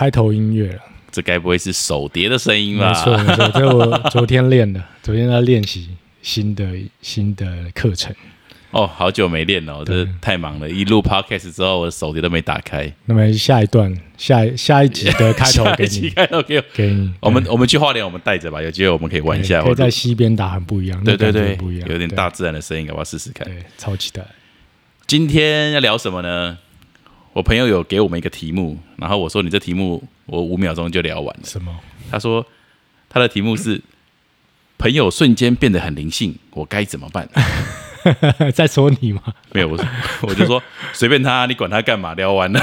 开头音乐了，这该不会是手碟的声音没吧？错没错，这我昨天练的，昨天在练习新的新的课程。哦，好久没练了，我真的太忙了。一录 podcast 之后，我的手碟都没打开。那么下一段下一下一集的开头 下给一集你，开头给我。给你。我们我们去花莲，我们带着吧，有机会我们可以玩一下。对可以在西边打很不一样，对对对，不一样，有点大，自然的声音，要不要试试看？对，超期待。今天要聊什么呢？我朋友有给我们一个题目，然后我说你这题目我五秒钟就聊完了。什么？他说他的题目是朋友瞬间变得很灵性，我该怎么办？在说你吗？没有，我我就说 随便他，你管他干嘛？聊完了，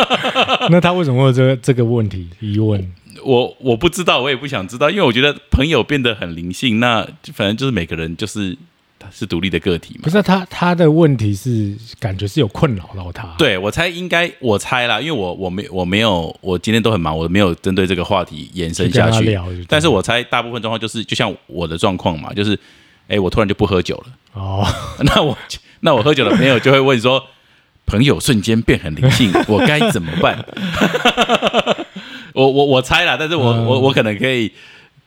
那他为什么会有这个这个问题疑问？我我不知道，我也不想知道，因为我觉得朋友变得很灵性，那反正就是每个人就是他是独立的个体嘛不。是他他的问题是感觉是有困扰到他，，对，我猜应该，我猜啦，因为我我没我没有，我今天都很忙，我没有针对这个话题延伸下去。聊，但是我猜大部分状况就是，就像我的状况嘛，就是，哎，我突然就不喝酒了，哦，那我那我喝酒的朋友就会问说，朋友瞬间变很灵性，我该怎么办？我我我猜啦，但是我、嗯我我可能可以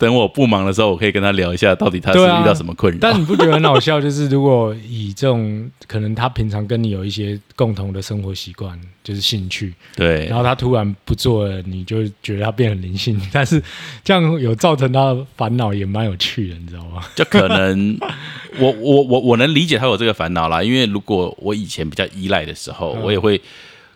等我不忙的时候，我可以跟他聊一下，到底他是遇到什么困扰。但你不觉得很好笑？就是如果以这种可能他平常跟你有一些共同的生活习惯，就是兴趣，对然后他突然不做了，你就觉得他变很灵性，但是这样有造成他的烦恼，也蛮有趣的，你知道吗？就可能 我我我我能理解他有这个烦恼啦，因为如果我以前比较依赖的时候，嗯我也会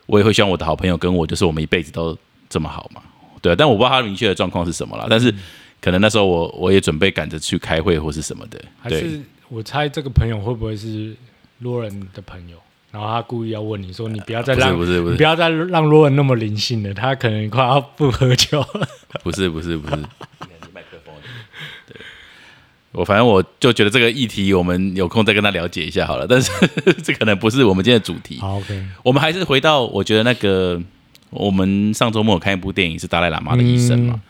我也会希望我的好朋友跟我就是我们一辈子都这么好嘛，对啊，但我不知道他明确的状况是什么啦，但是可能那时候我我也准备赶着去开会或是什么的，对还是我猜这个朋友会不会是罗人的朋友？然后他故意要问你说：“你不要再让不是不是你不要再让罗人那么灵性了，他可能快要不喝酒了。不是不是不是，麦克风对。我反正我就觉得这个议题，我们有空再跟他了解一下好了。但是 这可能不是我们今天的主题。好，OK，我们还是回到，我觉得那个我们上周末有看一部电影是达赖喇嘛的医生嘛。嗯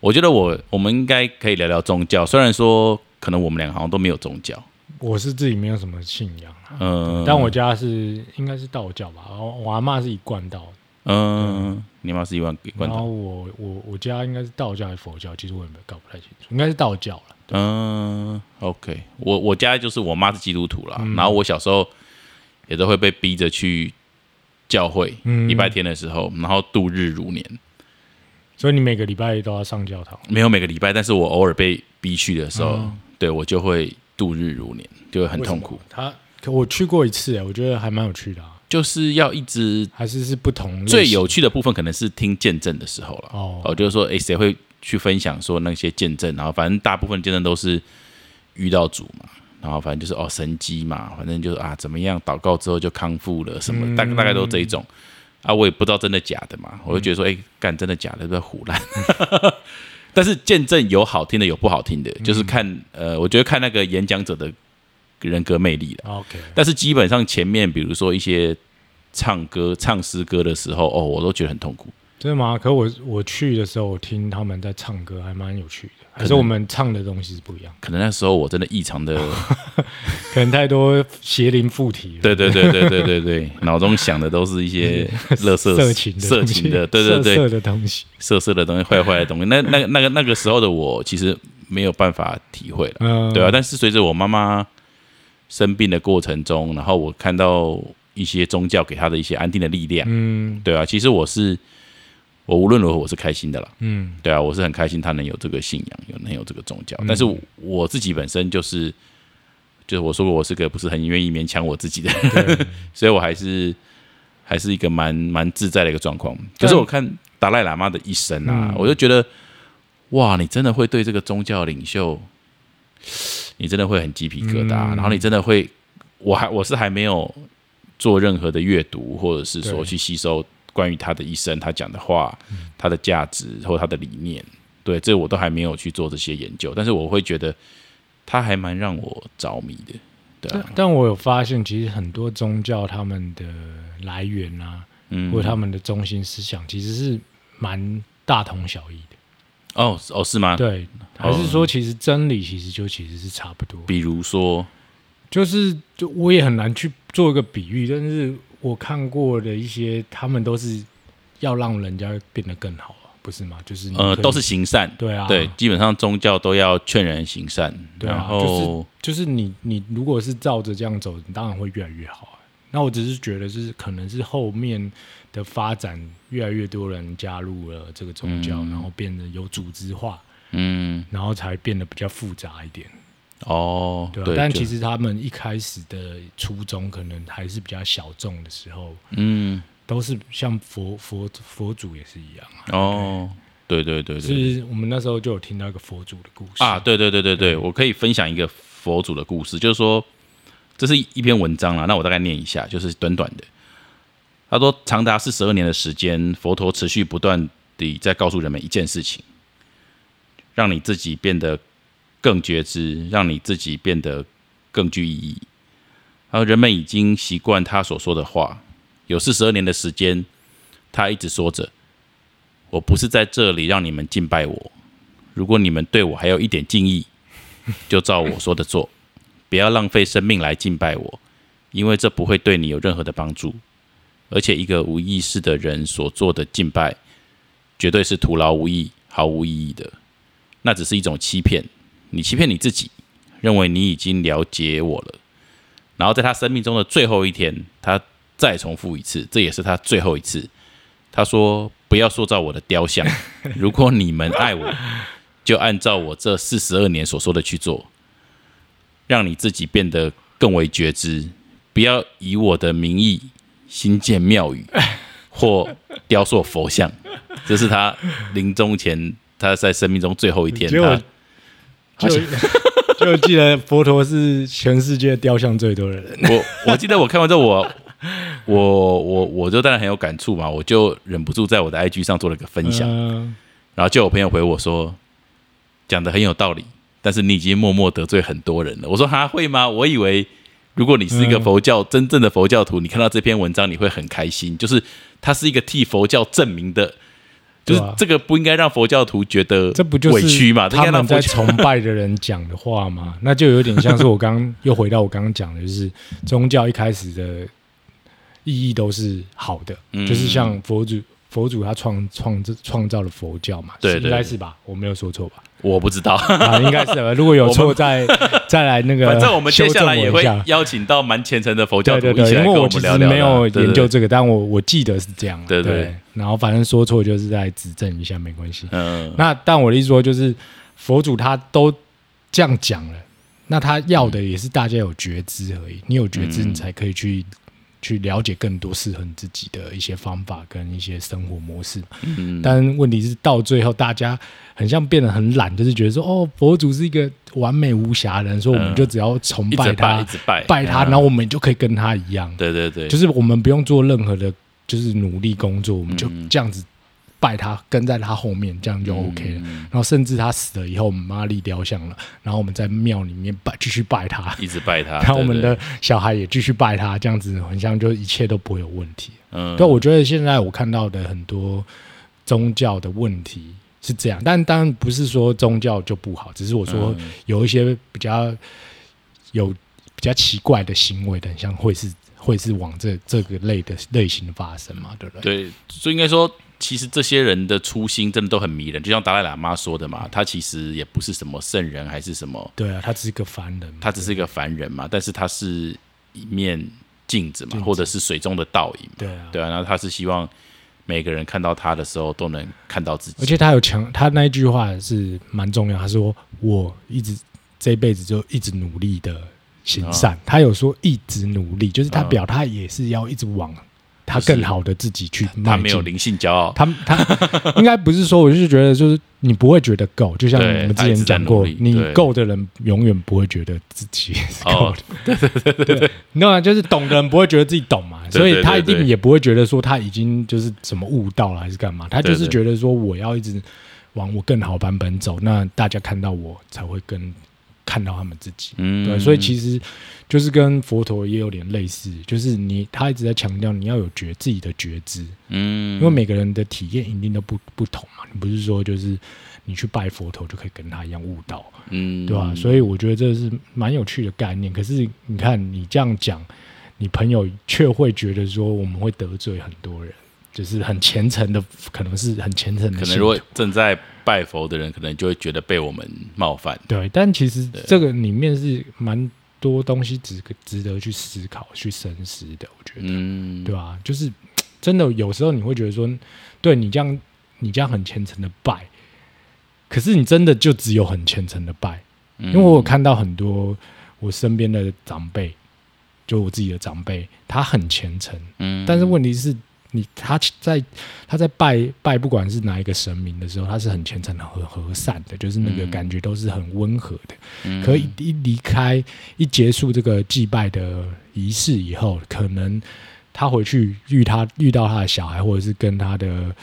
我觉得我我们应该可以聊聊宗教，虽然说可能我们两个好像都没有宗教，我是自己没有什么信仰啊，嗯，但我家是应该是道教吧，我我阿妈是一贯道，嗯，你妈是一贯然后，我我我家应该是道教还是佛教，其实我也没搞不太清楚，应该是道教了。嗯，OK，我我家就是我妈是基督徒啦，嗯。然后我小时候也都会被逼着去教会，嗯。礼拜天的时候，然后度日如年。所以你每个礼拜都要上教堂，没有每个礼拜，但是我偶尔被逼去的时候，嗯对我就会度日如年，就会很痛苦。他可我去过一次，哎，我觉得还蛮有趣的啊，就是要一直还是是不同类型最有趣的部分，可能是听见证的时候了。哦哦，就是说，诶，谁会去分享说那些见证？然后反正大部分见证都是遇到主嘛，然后反正就是哦神机嘛，反正就是啊怎么样祷告之后就康复了什么，嗯大大概都这一种。啊，我也不知道真的假的嘛，我就觉得说，诶，干真的假的，在胡乱。但是见证有好听的，有不好听的，就是看呃，我觉得看那个演讲者的人格魅力了。OK，但是基本上前面，比如说一些唱歌、唱诗歌的时候，哦，我都觉得很痛苦。真的吗？可我我去的时候，我听他们在唱歌，还蛮有趣的。还是我们唱的东西是不一样，可能那时候我真的异常的，可能太多邪灵附体了。对对对对对对对，脑中想的都是一些 乐色色情色情的，对对色色对，的东西。色色的东西、坏坏的东西。那那那个那个时候的我，其实没有办法体会了，嗯，对啊。但是随着我妈妈生病的过程中，然后我看到一些宗教给她的一些安定的力量，嗯对啊。其实我是我无论如何我是开心的啦。嗯。对啊，我是很开心他能有这个信仰，有能有这个宗教。嗯。但是我自己本身就是，就是我说过我是个不是很愿意勉强我自己的人，所以我还是还是一个蛮蛮自在的一个状况。可是我看达赖喇嘛的一生啊，嗯。我就觉得，哇，你真的会对这个宗教领袖，你真的会很鸡皮疙瘩，嗯。然后你真的会，我还我是还没有做任何的阅读，或者是说去吸收关于他的一生，他讲的话，嗯他的价值或他的理念，对，这我都还没有去做这些研究，但是我会觉得他还蛮让我着迷的，对但我有发现，其实很多宗教他们的来源啊，嗯或者他们的中心思想，其实是蛮大同小异的。哦哦是吗？对，还是说其实真理其实就其实是差不多。比如说，就是就我也很难去做一个比喻，但是我看过的一些，他们都是要让人家变得更好啊，不是吗？就是呃，都是行善，对啊，对，基本上宗教都要劝人行善，对啊然后就是你你如果是照着这样走，你当然会越来越好。啊。那我只是觉得，就是可能是后面的发展，越来越多人加入了这个宗教，嗯。然后变得有组织化，嗯，然后才变得比较复杂一点，哦，对吧、但其实他们一开始的初衷可能还是比较小众的时候，嗯，都是像佛佛佛祖也是一样啊。哦，对对对对是我们那时候就有听到一个佛祖的故事啊，，对对对对对，我可以分享一个佛祖的故事，就是说这是一篇文章啦，那我大概念一下，就是短短的。他说，长达四十二年的时间，佛陀持续不断地在告诉人们一件事情，让你自己变得更觉知，让你自己变得更具意义。而人们已经习惯他所说的话，有四十二年的时间，他一直说着：“我不是在这里让你们敬拜我，如果你们对我还有一点敬意，就照我说的做，不要浪费生命来敬拜我，因为这不会对你有任何的帮助。而且，一个无意识的人所做的敬拜，绝对是徒劳无益、毫无意义的。那只是一种欺骗，你欺骗你自己，认为你已经了解我了。然后，在他生命中的最后一天，他再重复一次，这也是他最后一次。他说：“不要塑造我的雕像，如果你们爱我，就按照我这四十二年所说的去做，让你自己变得更为觉知。不要以我的名义新建庙宇或雕塑佛像。”这是他临终前，他在生命中最后一天，他就就记得佛陀是全世界雕像最多的人。我我记得我看完之后，我我我我就当然很有感触嘛，我就忍不住在我的 IG 上做了个分享，嗯然后就有朋友回我说，讲的很有道理，但是你已经默默得罪很多人了。我说哈会吗？我以为如果你是一个嗯佛教、真正的佛教徒，你看到这篇文章你会很开心，就是它是一个替佛教证明的。就是这个不应该让佛教徒觉得这不就是委屈嘛？他们在崇拜的人讲的话嘛？那就有点像是我刚又回到我刚刚讲的，就是宗教一开始的意义都是好的，嗯就是像佛祖。佛祖他创创创造了佛教嘛，对对应该是吧？我没有说错吧？我不知道，啊，应该是吧。如果有错，再 再来那个。反正我们接下来也会邀请到蛮虔诚的佛教对对对，徒一起来跟我们聊聊没有研究，这个，但我我记得是这样。对对对，然后反正说错就是在指正一下，没关系。嗯，那但我的意思说，就是佛祖他都这样讲了，那他要的也是大家有觉知而已。你有觉知，嗯你才可以去去了解更多适合你自己的一些方法跟一些生活模式。嗯但问题是到最后，大家很像变得很懒，就是觉得说，哦，佛祖是一个完美无瑕的人，说我们嗯就只要崇拜，他一，直拜，拜他，嗯然后我们就可以跟他一样。对对对，就是我们不用做任何的，就是努力工作，我们就嗯这样子拜他，跟在他后面，这样就 OK 了。嗯然后甚至他死了以后，我们帮他立雕像了，然后我们在庙里面拜，继续拜他，一直拜他，然后我们的小孩也继续拜他，这样子很像就一切都不会有问题。嗯，对，我觉得现在我看到的很多宗教的问题是这样，但当然不是说宗教就不好，只是我说嗯有一些比较有比较奇怪的行为的，很像会是会是往这这个类的类型的发生嘛，对不对？对，所以应该说，其实这些人的初心真的都很迷人，就像达赖喇嘛说的嘛，他其实也不是什么圣人，还是什么，对啊，他只是个凡人，他只是一个凡人嘛，但是他是一面镜子嘛，子。或者是水中的倒影嘛，对啊，对啊，然后他是希望每个人看到他的时候都能看到自己，而且他有强，他那一句话是蛮重要，他说我一直这辈子就一直努力的行善，他有说一直努力，就是他嗯。表他也是要一直往他更好的自己去迈进。他没有灵性骄傲，他他应该不是说，我就是觉得，就是你不会觉得够，就像我们之前讲过，你够的人永远不会觉得自己是 够哦的。对对对对对，你知道吗？就是懂的人不会觉得自己懂嘛，所以他一定也不会觉得说他已经就是什么悟到了还是干嘛，他就是觉得说我要一直往我更好版本走，那大家看到我才会更看到他们自己。嗯，对，所以其实就是跟佛陀也有点类似，就是你他一直在强调你要有觉自己的觉知，嗯，因为每个人的体验一定都不不同嘛，你不是说就是你去拜佛陀就可以跟他一样悟道，嗯，对吧、所以我觉得这是蛮有趣的概念。可是你看你这样讲，你朋友却会觉得说我们会得罪很多人，就是很虔诚的，可能是很虔诚的。可能如果正在拜佛的人，可能就会觉得被我们冒犯。对，但其实这个里面是蛮多东西值值得去思考、去深思的。我觉得，嗯，对吧、就是真的有时候你会觉得说，对你这样你这样很虔诚的拜，可是你真的就只有很虔诚的拜，因因为我有看到很多我身边的长辈，就我自己的长辈，他很虔诚，嗯，但是问题是你他在他在拜拜不管是哪一个神明的时候，他是很虔诚的、很和善的，就是那个嗯感觉都是很温和的。嗯可一一离开一结束这个祭拜的仪式以后，可能他回去遇他遇到他的小孩，或者是跟他的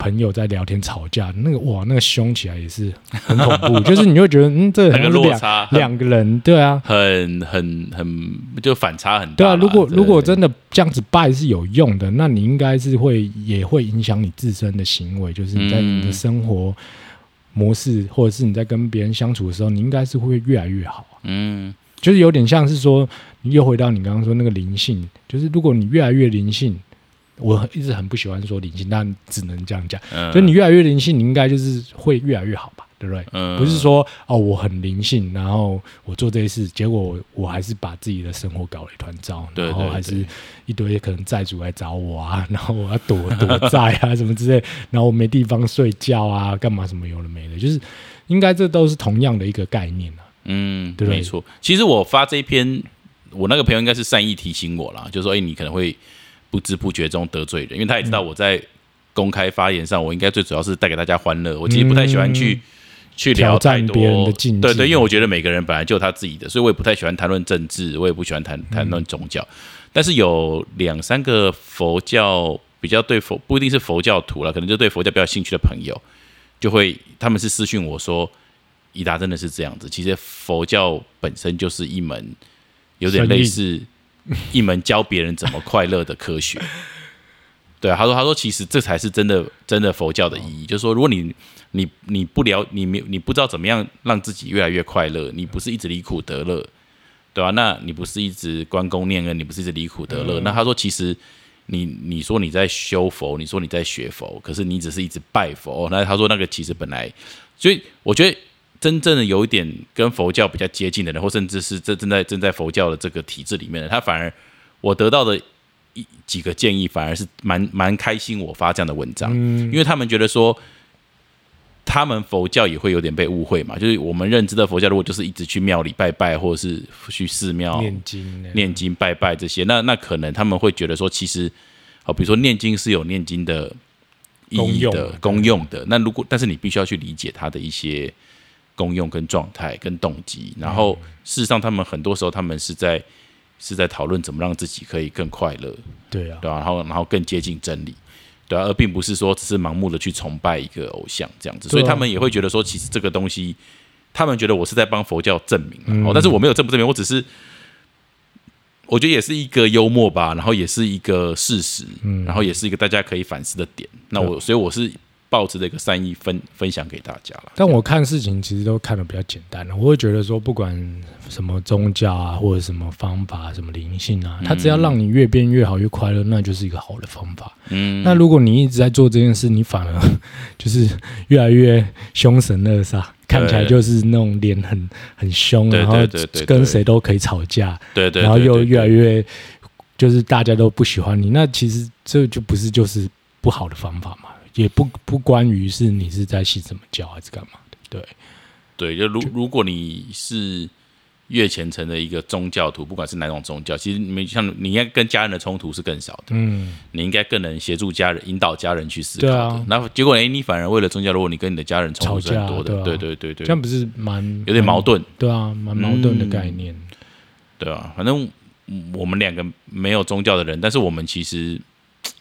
朋友在聊天吵架，那个哇，那个凶起来也是很恐怖，就是你会觉得嗯，这两差两个人，对啊。很很很就反差很大。对啊，如果如果真的这样子拜是有用的，那你应该是会也会影响你自身的行为，就是你在你的嗯生活模式，或者是你在跟别人相处的时候，你应该是会越来越好啊。嗯就是有点像是说，又回到你刚刚说那个灵性，就是如果你越来越灵性，我一直很不喜欢说灵性，但只能这样讲，嗯，就你越来越灵性，你应该就是会越来越好吧，对不对？嗯不是说哦，我很灵性，然后我做这些事，结果我我还是把自己的生活搞了一团糟，对对然后还是一堆可能债主来找我啊，然后我要躲躲债啊 什么之类，然后我没地方睡觉啊，干嘛什么有的没的，就是应该这都是同样的一个概念啊。嗯，对不对没错。其实我发这一篇，我那个朋友应该是善意提醒我啦，就说：“哎、你可能会不知不觉中得罪人，因为他也知道我在公开发言上，我应该最主要是带给大家欢乐。我其实不太喜欢去、去聊太多别人的禁忌对对，因为我觉得每个人本来就有他自己的，所以我也不太喜欢谈论政治，我也不喜欢谈谈论宗教。但是有两三个佛教比较对佛不一定是佛教徒了，可能就对佛教比较有兴趣的朋友，就会他们是私讯我说。伊达真的是这样子，其实佛教本身就是一门有点类似 一门教别人怎么快乐的科学。对啊，他说他说其实这才是真的真的佛教的意义，就是说如果你你你不了你没你不知道怎么样让自己越来越快乐，你不是一直离苦得乐，对吧、那你不是一直关公念恩，你不是一直离苦得乐，那他说其实。你你说你在修佛，你说你在学佛，可是你只是一直拜佛。那他说那个其实本来，所以我觉得真正的有一点跟佛教比较接近的人，或甚至是正正在正在佛教的这个体制里面的，他反而我得到的一几个建议，反而是蛮蛮开心我发这样的文章，因为他们觉得说。他们佛教也会有点被误会嘛，就是我们认知的佛教，如果就是一直去庙里拜拜，或者是去寺庙念经，念经拜拜这些，那那可能他们会觉得说，其实，好，比如说念经是有念经的意义的功用的。那如果但是你必须要去理解它的一些功用跟状态跟动机，然后事实上他们很多时候他们是在是在讨论怎么让自己可以更快乐，对啊，对吧、然后然后更接近真理。对啊，而并不是说只是盲目的去崇拜一个偶像这样子，所以他们也会觉得说，其实这个东西，他们觉得我是在帮佛教证明、哦，但是我没有证不证明，我只是我觉得也是一个幽默吧，然后也是一个事实，嗯。然后也是一个大家可以反思的点。那我所以我是抱着这个善意分分享给大家了。但我看事情其实都看得比较简单了，我会觉得说，不管什么宗教啊，或者什么方法、什么灵性啊，它只要让你越变越好、越快乐，那就是一个好的方法。嗯，那如果你一直在做这件事，你反而 就是越来越凶神恶煞，看起来就是那种脸很很凶，然后跟谁都可以吵架，对对，然后又越来越就是大家都不喜欢你，那其实这就不是就是不好的方法嘛，也不不关于是你是在信什么教还是干嘛的，对。对，就如如果你是越虔诚的一个宗教徒，不管是哪种宗教，其实你们像你应该跟家人的冲突是更少的，嗯，你应该更能协助家人、引导家人去思考那结果哎，你反而为了宗教，如果你跟你的家人冲突是很多的，对对对对这样不是蛮有点矛，盾，对啊，蛮矛盾的概念。对啊，反正嗯我们两个没有宗教的人，但是我们其实，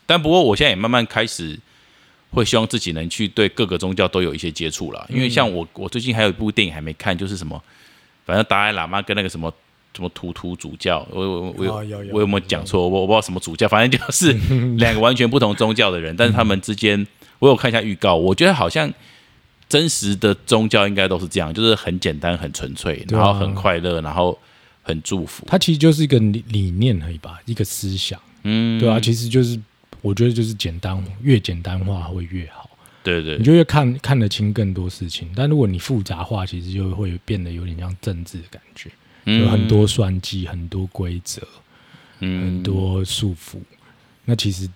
但不过我现在也慢慢开始会希望自己能去对各个宗教都有一些接触啦。因为像我，我最近还有一部电影还没看，就是什么，反正达赖喇嘛跟那个什么什么图图主教，我我我有哦有有我有没有讲错？我我不知道什么主教，反正就是 两个完全不同宗教的人，但是他们之间，我有看一下预告，我觉得好像。真实的宗教应该都是这样，就是很简单、很纯粹，然后很快乐，然后很祝福。它其实就是一个理理念而已吧，一个思想，嗯，对啊，其实就是我觉得就是简单，越简单化会越好，对对你就越看看得清更多事情。但如果你复杂化，其实就会变得有点像政治的感觉，有很多算计，很多规则，嗯很多束缚。那其实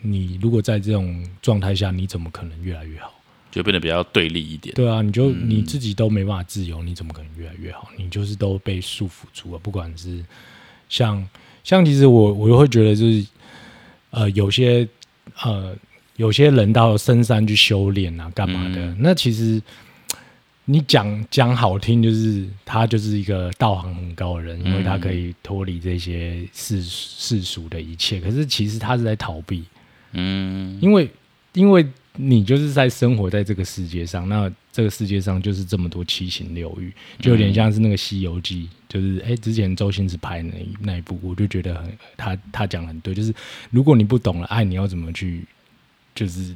你如果在这种状态下，你怎么可能越来越好？就变得比较对立一点。对啊，你就你自己都没办法自由，你怎么可能越来越好？你就是都被束缚住了。不管是像像，其实我我会觉得就是呃，有些呃，有些人到深山去修炼啊，干嘛的？那其实你讲讲好听，就是他就是一个道行很高的人，因为他可以脱离这些世世俗的一切。可是其实他是在逃避，嗯因为因为你就是在生活在这个世界上，那这个世界上就是这么多七情六欲，就有点像是那个《西游记》，就是哎，之前周星驰拍那那一部，我就觉得很他他讲的很对，就是如果你不懂了爱，你要怎么去，就是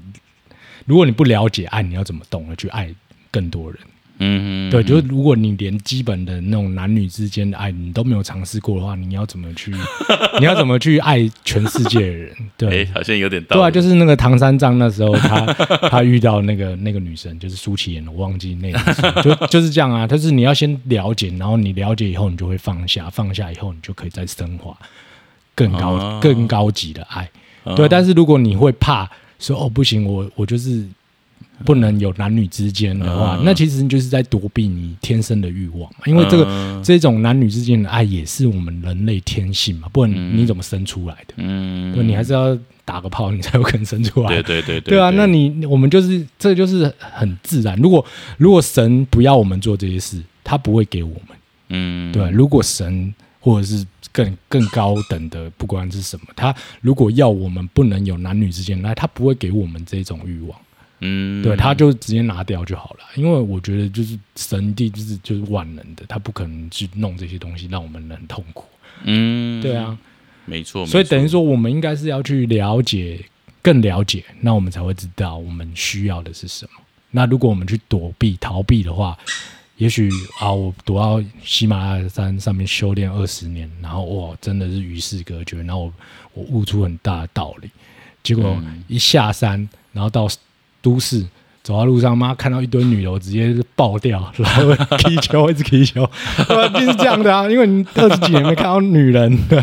如果你不了解爱，你要怎么懂得去爱更多人？嗯，对，就是如果你连基本的那种男女之间的爱你都没有尝试过的话，你要怎么去，你要怎么去爱全世界的人？对，哎，好像有点道理对啊，就是那个唐三藏那时候他 他遇到那个那个女生，就是舒淇演的，我忘记那个就 就是这样啊。但是你要先了解，然后你了解以后，你就会放下，放下以后，你就可以再升华更高、哦更高级的爱。嗯对，但是如果你会怕说哦不行，我我就是不能有男女之间的话，嗯那其实你就是在躲避你天生的欲望嘛。因为这个、嗯这种男女之间的爱也是我们人类天性嘛，不然你怎么生出来的？嗯，对，你还是要打个炮，你才有可能生出来。对对对对啊，那你我们就是这就是很自然。如果如果神不要我们做这些事，他不会给我们。嗯对，如果神或者是更更高等的，不管是什么，他如果要我们不能有男女之间的爱，他不会给我们这种欲望。嗯对，他就直接拿掉就好了。因为我觉得就是神帝就是就是万能的，他不可能去弄这些东西让我们很痛苦。嗯对啊，没错，所以等于说，我们应该是要去了解，更了解，那我们才会知道我们需要的是什么。那如果我们去躲避、逃避的话，也许啊，我躲到喜马拉雅山上面修炼二十年，然后哇，真的是与世隔绝，然后我我悟出很大的道理，结果嗯一下山，然后到都市。走在路上，妈看到一堆女的，我直接爆掉，然后踢球，一直踢球，对吧？就是这样的啊，因为你二十几年没看到女人，对，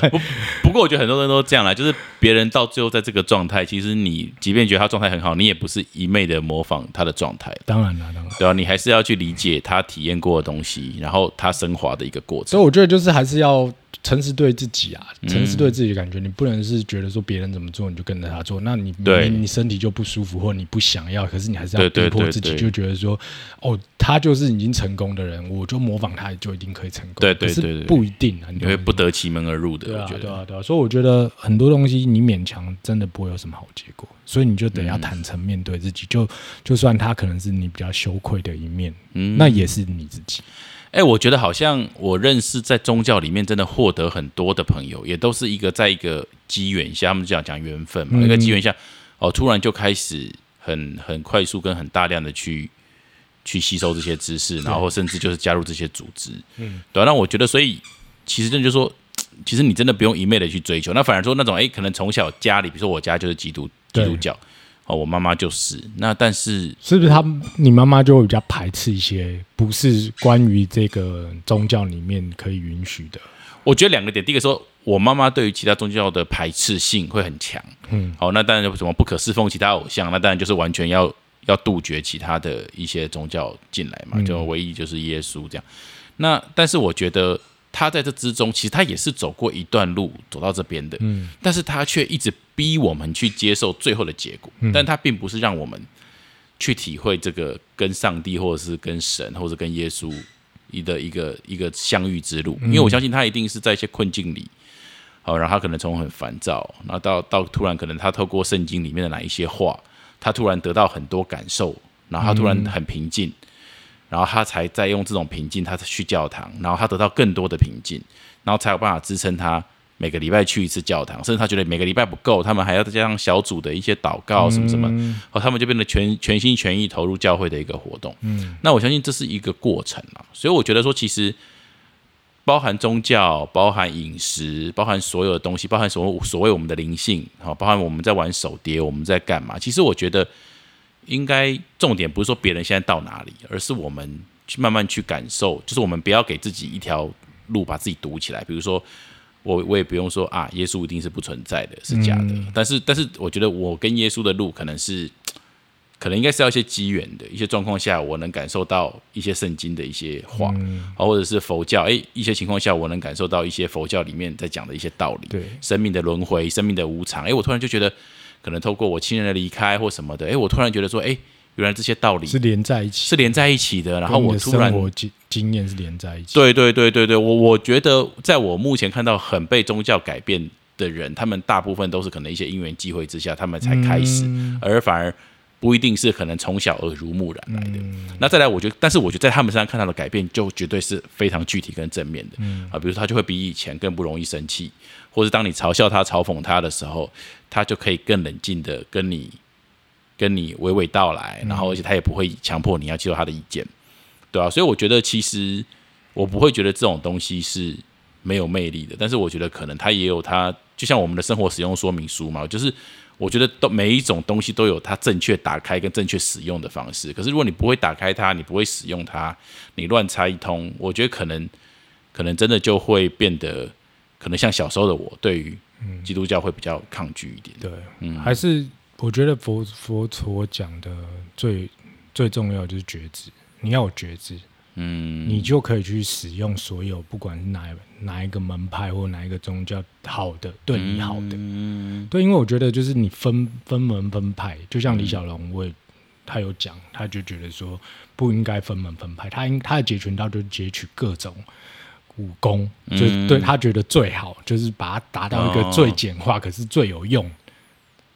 不过我觉得很多人都这样啦，就是别人到最后在这个状态，其实你即便觉得他状态很好，你也不是一昧的模仿他的状态，当然了，当然。对啊、你还是要去理解他体验过的东西，然后他升华的一个过程。所以我觉得就是还是要诚实对自己啊，嗯。诚实对自己的感觉，你不能是觉得说别人怎么做你就跟着他做，那你对。明明你身体就不舒服，或者你不想要，可是你还是要逼迫自己，就觉得说，哦，他就是已经成功的人，我就模仿他就一定可以成功，对对对对不一定啊，你你会不得。其门而入的，对啊。对啊，对啊，所以我觉得很多东西你勉强真的不会有什么好结果，所以你就得要坦诚面对自己，就就算他可能是你比较羞愧的一面，嗯。那也是你自己。哎、我觉得好像我认识在宗教里面真的获得很多的朋友，也都是一个在一个机缘下，他们讲讲缘分嘛，嗯一个机缘下，哦，突然就开始很很快速跟很大量的去去吸收这些知识，然后甚至就是加入这些组织，嗯，对啊、那我觉得，所以其实真的就说，其实你真的不用一昧的去追求，那反而说那种，哎、可能从小家里，比如说我家就是基督基督教，哦，我妈妈就是，那但是是不是他你妈妈就会比较排斥一些不是关于这个宗教里面可以允许的？我觉得两个点，第一个说，我妈妈对于其他宗教的排斥性会很强。嗯，好，那当然什么不可侍奉其他偶像，那当然就是完全要要杜绝其他的一些宗教进来嘛，嗯就唯一就是耶稣这样。那但是我觉得他在这之中，其实他也是走过一段路走到这边的，嗯，但是他却一直逼我们去接受最后的结果，嗯。但他并不是让我们去体会这个跟上帝或者是跟神或者跟耶稣一的一个一个相遇之路，因为我相信他一定是在一些困境里。好，然后他可能从很烦躁，然后到到突然可能他透过圣经里面的哪一些话，他突然得到很多感受，然后他突然很平静，然后他才在用这种平静，他去教堂，然后他得到更多的平静，然后才有办法支撑他每个礼拜去一次教堂，甚至他觉得每个礼拜不够，他们还要再加上小组的一些祷告什么什么，哦，他们就变得全全心全意投入教会的一个活动。嗯，那我相信这是一个过程啊，所以我觉得说，其实包含宗教，包含饮食，包含所有的东西，包含所所谓我们的灵性，好，包含我们在玩手碟，我们在干嘛？其实我觉得，应该重点不是说别人现在到哪里，而是我们去慢慢去感受，就是我们不要给自己一条路把自己堵起来。比如说，我我也不用说啊，耶稣一定是不存在的，是假的。但是，但是我觉得我跟耶稣的路可能是。可能应该是要一些机缘的一些状况下，我能感受到一些圣经的一些话，啊，或者是佛教，哎，一些情况下我能感受到一些佛教里面在讲的一些道理，对，生命的轮回，生命的无常，哎，我突然就觉得，可能透过我亲人的离开或什么的，哎，我突然觉得说，哎，原来这些道理是连在一起，是连在一起的，然后我突然我经经验是连在一起，对对对对对，我我觉得在我目前看到很被宗教改变的人，他们大部分都是可能一些因缘际会之下，他们才开始，而反而。不一定是可能从小耳濡目染来的。那再来，我觉得，但是我觉得在他们身上看到的改变，就绝对是非常具体跟正面的。啊，比如说他就会比以前更不容易生气，或是当你嘲笑他、嘲讽他的时候，他就可以更冷静的跟你跟你娓娓道来，然后而且他也不会强迫你要接受他的意见，对啊，所以我觉得其实我不会觉得这种东西是没有魅力的，但是我觉得可能他也有他，就像我们的生活使用说明书嘛，就是。我觉得都每一种东西都有它正确打开跟正确使用的方式。可是如果你不会打开它，你不会使用它，你乱猜一通，我觉得可能可能真的就会变得可能像小时候的我，对于基督教会比较抗拒一点。对，嗯，还是我觉得佛佛陀讲的最最重要就是觉知，你要有觉知。嗯，你就可以去使用所有，不管是哪哪一个门派或哪一个宗教，好的对你好的，嗯，对，因为我觉得就是你分分门分派，就像李小龙，我他有讲，他就觉得说不应该分门分派，他应他的截拳道就是截取各种武功，就对他觉得最好，就是把它达到一个最简化，可是最有用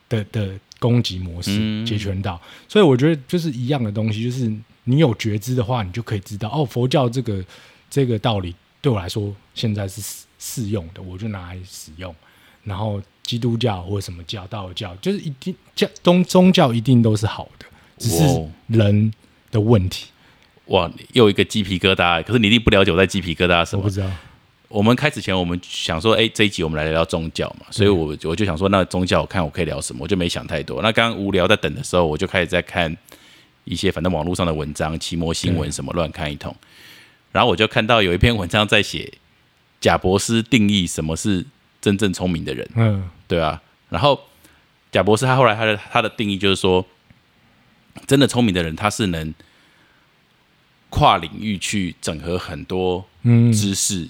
的的攻击模式，截拳道。所以我觉得就是一样的东西，就是。你有觉知的话，你就可以知道哦，佛教这个这个道理对我来说现在是适适用的，我就拿来使用。然后基督教或什么教、道教，就是一定教宗宗教一定都是好的，只是人的问题。哇，又一个鸡皮疙瘩！可是你一定不了解我在鸡皮疙瘩什么？不知道。我们开始前，我们想说，哎，这一集我们来聊聊宗教嘛，所以我我就想说，那宗教我看我可以聊什么，我就没想太多。那刚刚无聊在等的时候，我就开始在看。一些反正网络上的文章、奇摩新闻什么乱看一通，然后我就看到有一篇文章在写贾博士定义什么是真正聪明的人，嗯，对啊，然后贾博士他后来他的他的定义就是说，真的聪明的人他是能跨领域去整合很多知识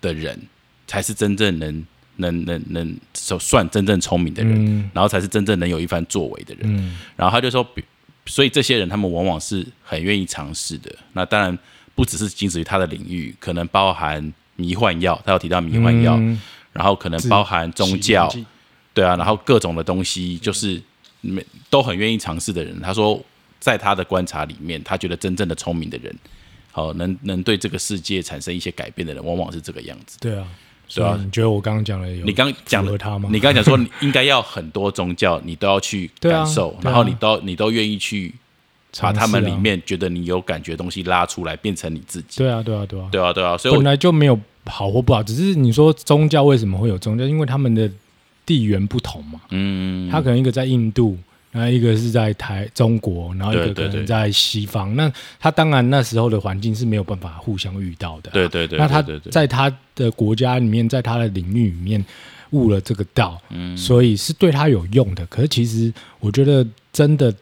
的人，才是真正能能能能算真正聪明的人，然后才是真正能有一番作为的人。然后他就说比。所以这些人，他们往往是很愿意尝试的。那当然不只是仅止于他的领域，可能包含迷幻药，他有提到迷幻药，然后可能包含宗教，对啊，然后各种的东西，就是没都很愿意尝试的人。他说，在他的观察里面，他觉得真正的聪明的人，好能能对这个世界产生一些改变的人，往往是这个样子。对啊。对啊，你觉得我刚刚讲的有？你刚讲了他吗？你刚刚讲说你应该要很多宗教，你都要去感受，然后你都你都愿意去把他们里面觉得你有感觉的东西拉出来，变成你自己。对啊，对啊，对啊，对啊，对啊。所以本来就没有好或不好，只是你说宗教为什么会有宗教？因为他们的地缘不同嘛。嗯，他可能一个在印度。然后一个是在台中国，然后一个可能在西方。那他当然那时候的环境是没有办法互相遇到的。对对对。那他在他的国家里面，在他的领域里面悟了这个道，嗯，所以是对他有用的。可是其实我觉得，真的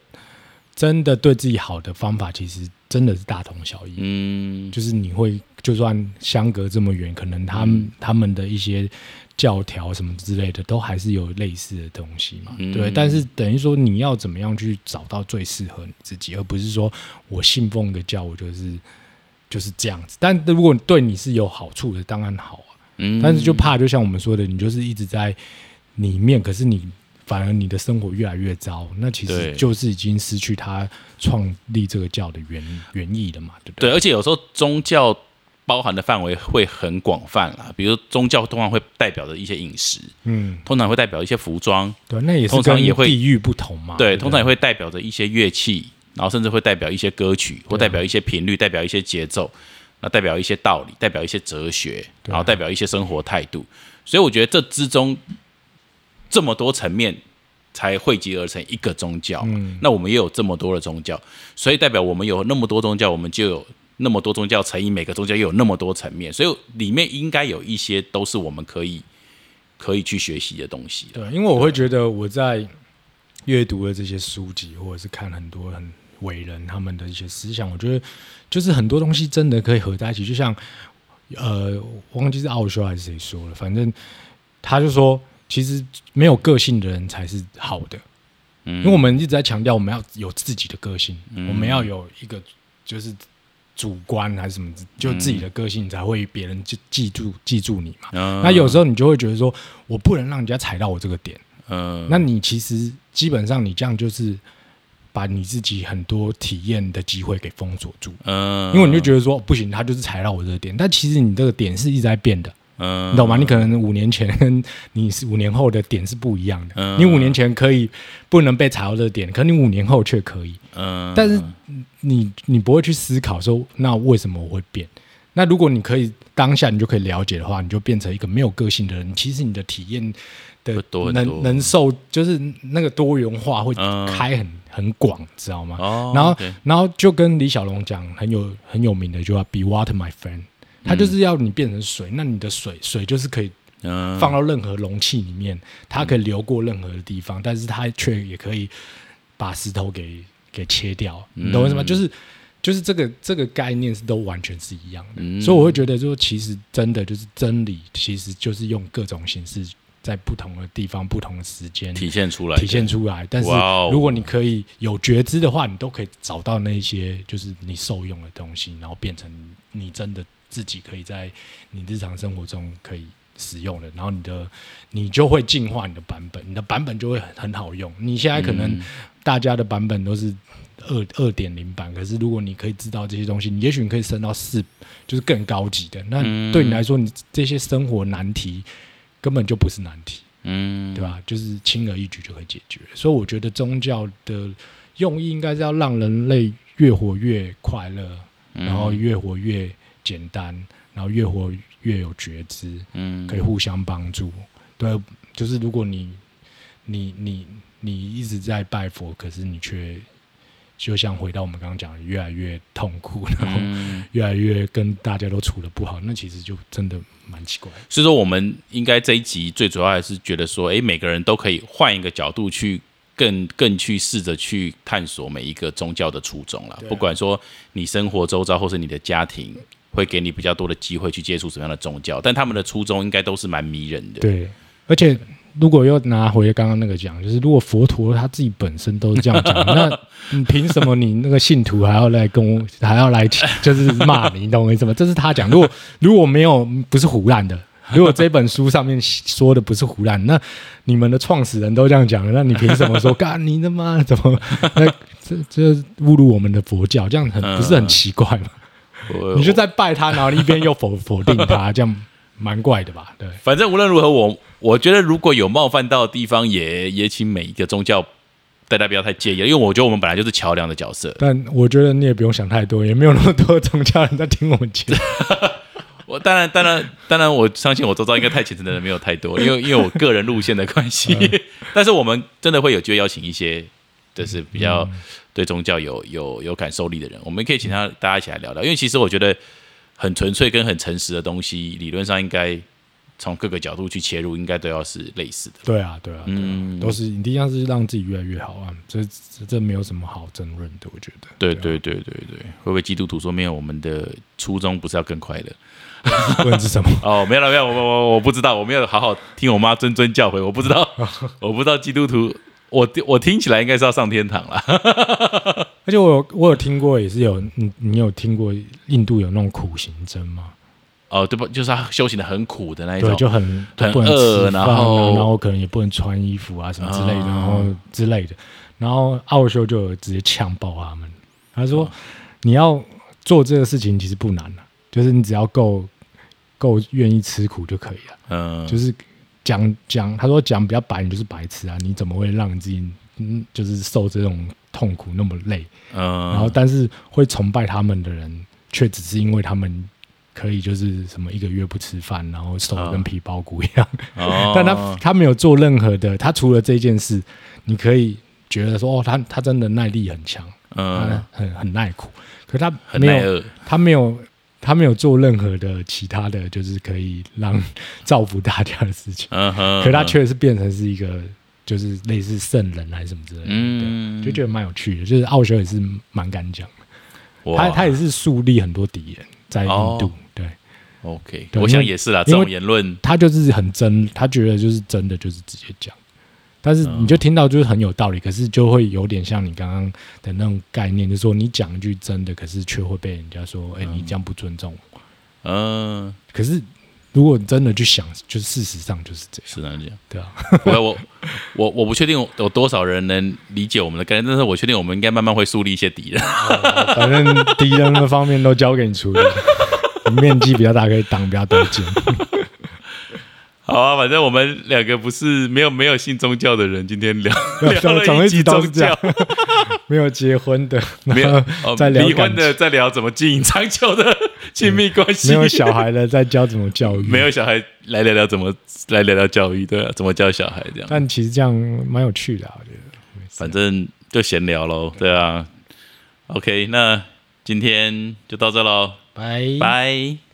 真的对自己好的方法，其实真的是大同小异。嗯，就是你会就算相隔这么远，可能他们他们的一些。教条什么之类的，都还是有类似的东西嘛？对，但是等于说你要怎么样去找到最适合你自己，而不是说我信奉一个教，我就是就是这样子。但如果对你是有好处的，当然好啊。嗯，但是就怕，就像我们说的，你就是一直在里面，可是你反而你的生活越来越糟，那其实就是已经失去他创立这个教的原原意了嘛？对不对？对，而且有时候宗教。包含的范围会很广泛啊，比如宗教通常会代表着一些饮食，嗯，通常会代表一些服装，对，那也是通常也会地域不同嘛，对，通常也会代表着一些乐器，然后甚至会代表一些歌曲，或代表一些频率，代表一些节奏。那代表一些道理，代表一些哲学，然后代表一些生活态度。所以我觉得这之中这么多层面才汇集而成一个宗教。嗯那我们也有这么多的宗教，所以代表我们有那么多宗教，我们就有那么多宗教乘以每个宗教又有那么多层面，所以里面应该有一些都是我们可以可以去学习的东西。对，因为我会觉得我在阅读的这些书籍，或者是看很多很伟人他们的一些思想，我觉得就是很多东西真的可以合在一起。就像呃，我忘记是奥修还是谁说了，反正他就说，其实没有个性的人才是好的，嗯因为我们一直在强调我们要有自己的个性，嗯我们要有一个就是。主观还是什么，就自己的个性才会别人记记住记住你嘛。嗯。那有时候你就会觉得说，我不能让人家踩到我这个点。嗯，那你其实基本上你这样就是把你自己很多体验的机会给封锁住，嗯，因为你就觉得说不行，他就是踩到我这个点，但其实你这个点是一直在变的，嗯，你懂吗？你可能五年前跟 你是五年后的点是不一样的，嗯你五年前可以不能被踩到这个点，可你五年后却可以，嗯，但是你你不会去思考说，那为什么我会变？那如果你可以当下你就可以了解的话，你就变成一个没有个性的人。其实你的体验的能能受，就是那个多元化会嗯开很、很广，知道吗？哦，然后然后就跟李小龙讲很有很有名的一句话，“Be water, my friend”，他就是要你变成水。那你的水水就是可以嗯放到任何容器里面，它可以流过任何的地方，但是它却也可以把石头给给切掉，你懂我意思吗？嗯就是就是这个这个概念是都完全是一样的，嗯所以我会觉得说，其实真的就是真理，其实就是用各种形式在不同的地方、不同的时间体现出来，体现出来。但是如果你可以有觉知的话，你都可以找到那些就是你受用的东西，然后变成你真的自己可以在你日常生活中可以使用的，然后你的 你就会进化你的版本，你的版本就会很很好用。你现在可能嗯大家的版本都是二二点零版，可是如果你可以知道这些东西，你也许你可以升到四，就是更高级的。那嗯对你来说，你这些生活难题根本就不是难题。嗯，对吧？就是轻而易举就可以解决。所以我觉得宗教的用意应该是要让人类越活越快乐，嗯然后越活越简单，然后越活越有觉知，嗯可以互相帮助。对，就是如果你你你你一直在拜佛，可是你却就像回到我们刚刚讲的，越来越痛苦，然后嗯，越来越跟大家都处的不好，那其实就真的蛮奇怪。所以说我们应该这一集最主要还是觉得说，哎，每个人都可以换一个角度去。更更去试着去探索每一个宗教的初衷了，啊不管说你生活周遭或是你的家庭，会给你比较多的机会去接触什么样的宗教，但他们的初衷应该都是蛮迷人的。对，而且如果又拿回刚刚那个讲，就是如果佛陀他自己本身都是这样讲，那你 凭什么你那个信徒还要来跟我，还要来 就是骂你？你懂我意思吗？这是他讲。如果如果没有不是胡乱的。如果这本书上面说的不是胡乱，那你们的创始人都这样讲了，那你凭什么说干你他妈怎么 那这这侮辱我们的佛教？这样很不是很奇怪吗？我你就在拜他，然后一边又否否定他，这样蛮怪的吧？对。反正无论如何，我我觉得如果有冒犯到的地方，也也请每一个宗教大家不要太介意，因为我觉得我们本来就是桥梁的角色。但我觉得你也不用想太多，也没有那么多宗教人在听我们节目。我当然当然当然，我相信我周遭应该太虔诚的人没有太多，因为因为我个人路线的关系。但是我们真的会有机会邀请一些，就是比较对宗教有有有感受力的人，我们可以请他大家一起来聊聊。因为其实我觉得很纯粹跟很诚实的东西，理论上应该从各个角度去切入，应该都要是类似的。对啊，对啊，对啊嗯都是一定要是让自己越来越好啊，这这这没有什么好争论的，我觉得。对啊对对对对，会不会基督徒说没有？我们的初衷不是要更快乐？问是什么？哦，没有了没有，我我我不知道，我没有好好听我妈谆谆教诲，我不知道，我不知道基督徒，我我听起来应该是要上天堂啦。而且我有我有听过，也是有你你有听过印度有那种苦行僧吗？哦，对不？就是他修行的很苦的那一对，种，就很很饿然后然后可能也不能穿衣服啊什么之类的，哦然后之类的。然后奥修就直接呛爆他们，他说：“你要做这个事情其实不难啊，就是你只要够够愿意吃苦就可以了。嗯，就是讲讲，他说讲比较白，你就是白痴啊！你怎么会让你自己嗯，就是受这种痛苦那么累？嗯，然后，但是会崇拜他们的人却只是因为他们可以就是什么一个月不吃饭，然后瘦的跟皮包骨一样。哦，但他他没有做任何的，他除了这件事，你可以觉得说哦，他他真的耐力很强，嗯很很耐苦，可他没有他没有他没有做任何的其他的就是可以让造福大家的事情，嗯哼，可他却是变成是一个就是类似圣人还是什么之类的，就觉得蛮有趣的。就是奥修也是蛮敢讲的，他他也是树立很多敌人在印度，哦。对。OK，对我想也是啦，这种言论，他就是很真，他觉得就是真的就是直接讲。但是嗯你就听到就是很有道理，可是就会有点像你刚刚的那种概念，就是说你讲一句真的，可是却会被人家说，哎、你这样不尊重我。嗯，可是如果你真的去想，就是事实上就是这样，是这样。对啊，我我我我不确定有多少人能理解我们的概念，但是我确定我们应该慢慢会树立一些敌人。反正敌人的方面都交给你处理，你面积比较大，可以挡比较多箭。好啊，反正我们两个不是没有没有信宗教的人，今天聊聊了一集宗教，没有结婚的，没有在聊离婚的，在聊怎么经营长久的亲密关系，没有小孩的，在教怎么教育，没有小孩，来聊聊怎么来聊聊教育，对啊，怎么教小孩这样。但其实这样蛮有趣的、啊，我觉得。反正就闲聊喽，对啊。OK，那今天就到这喽，拜拜。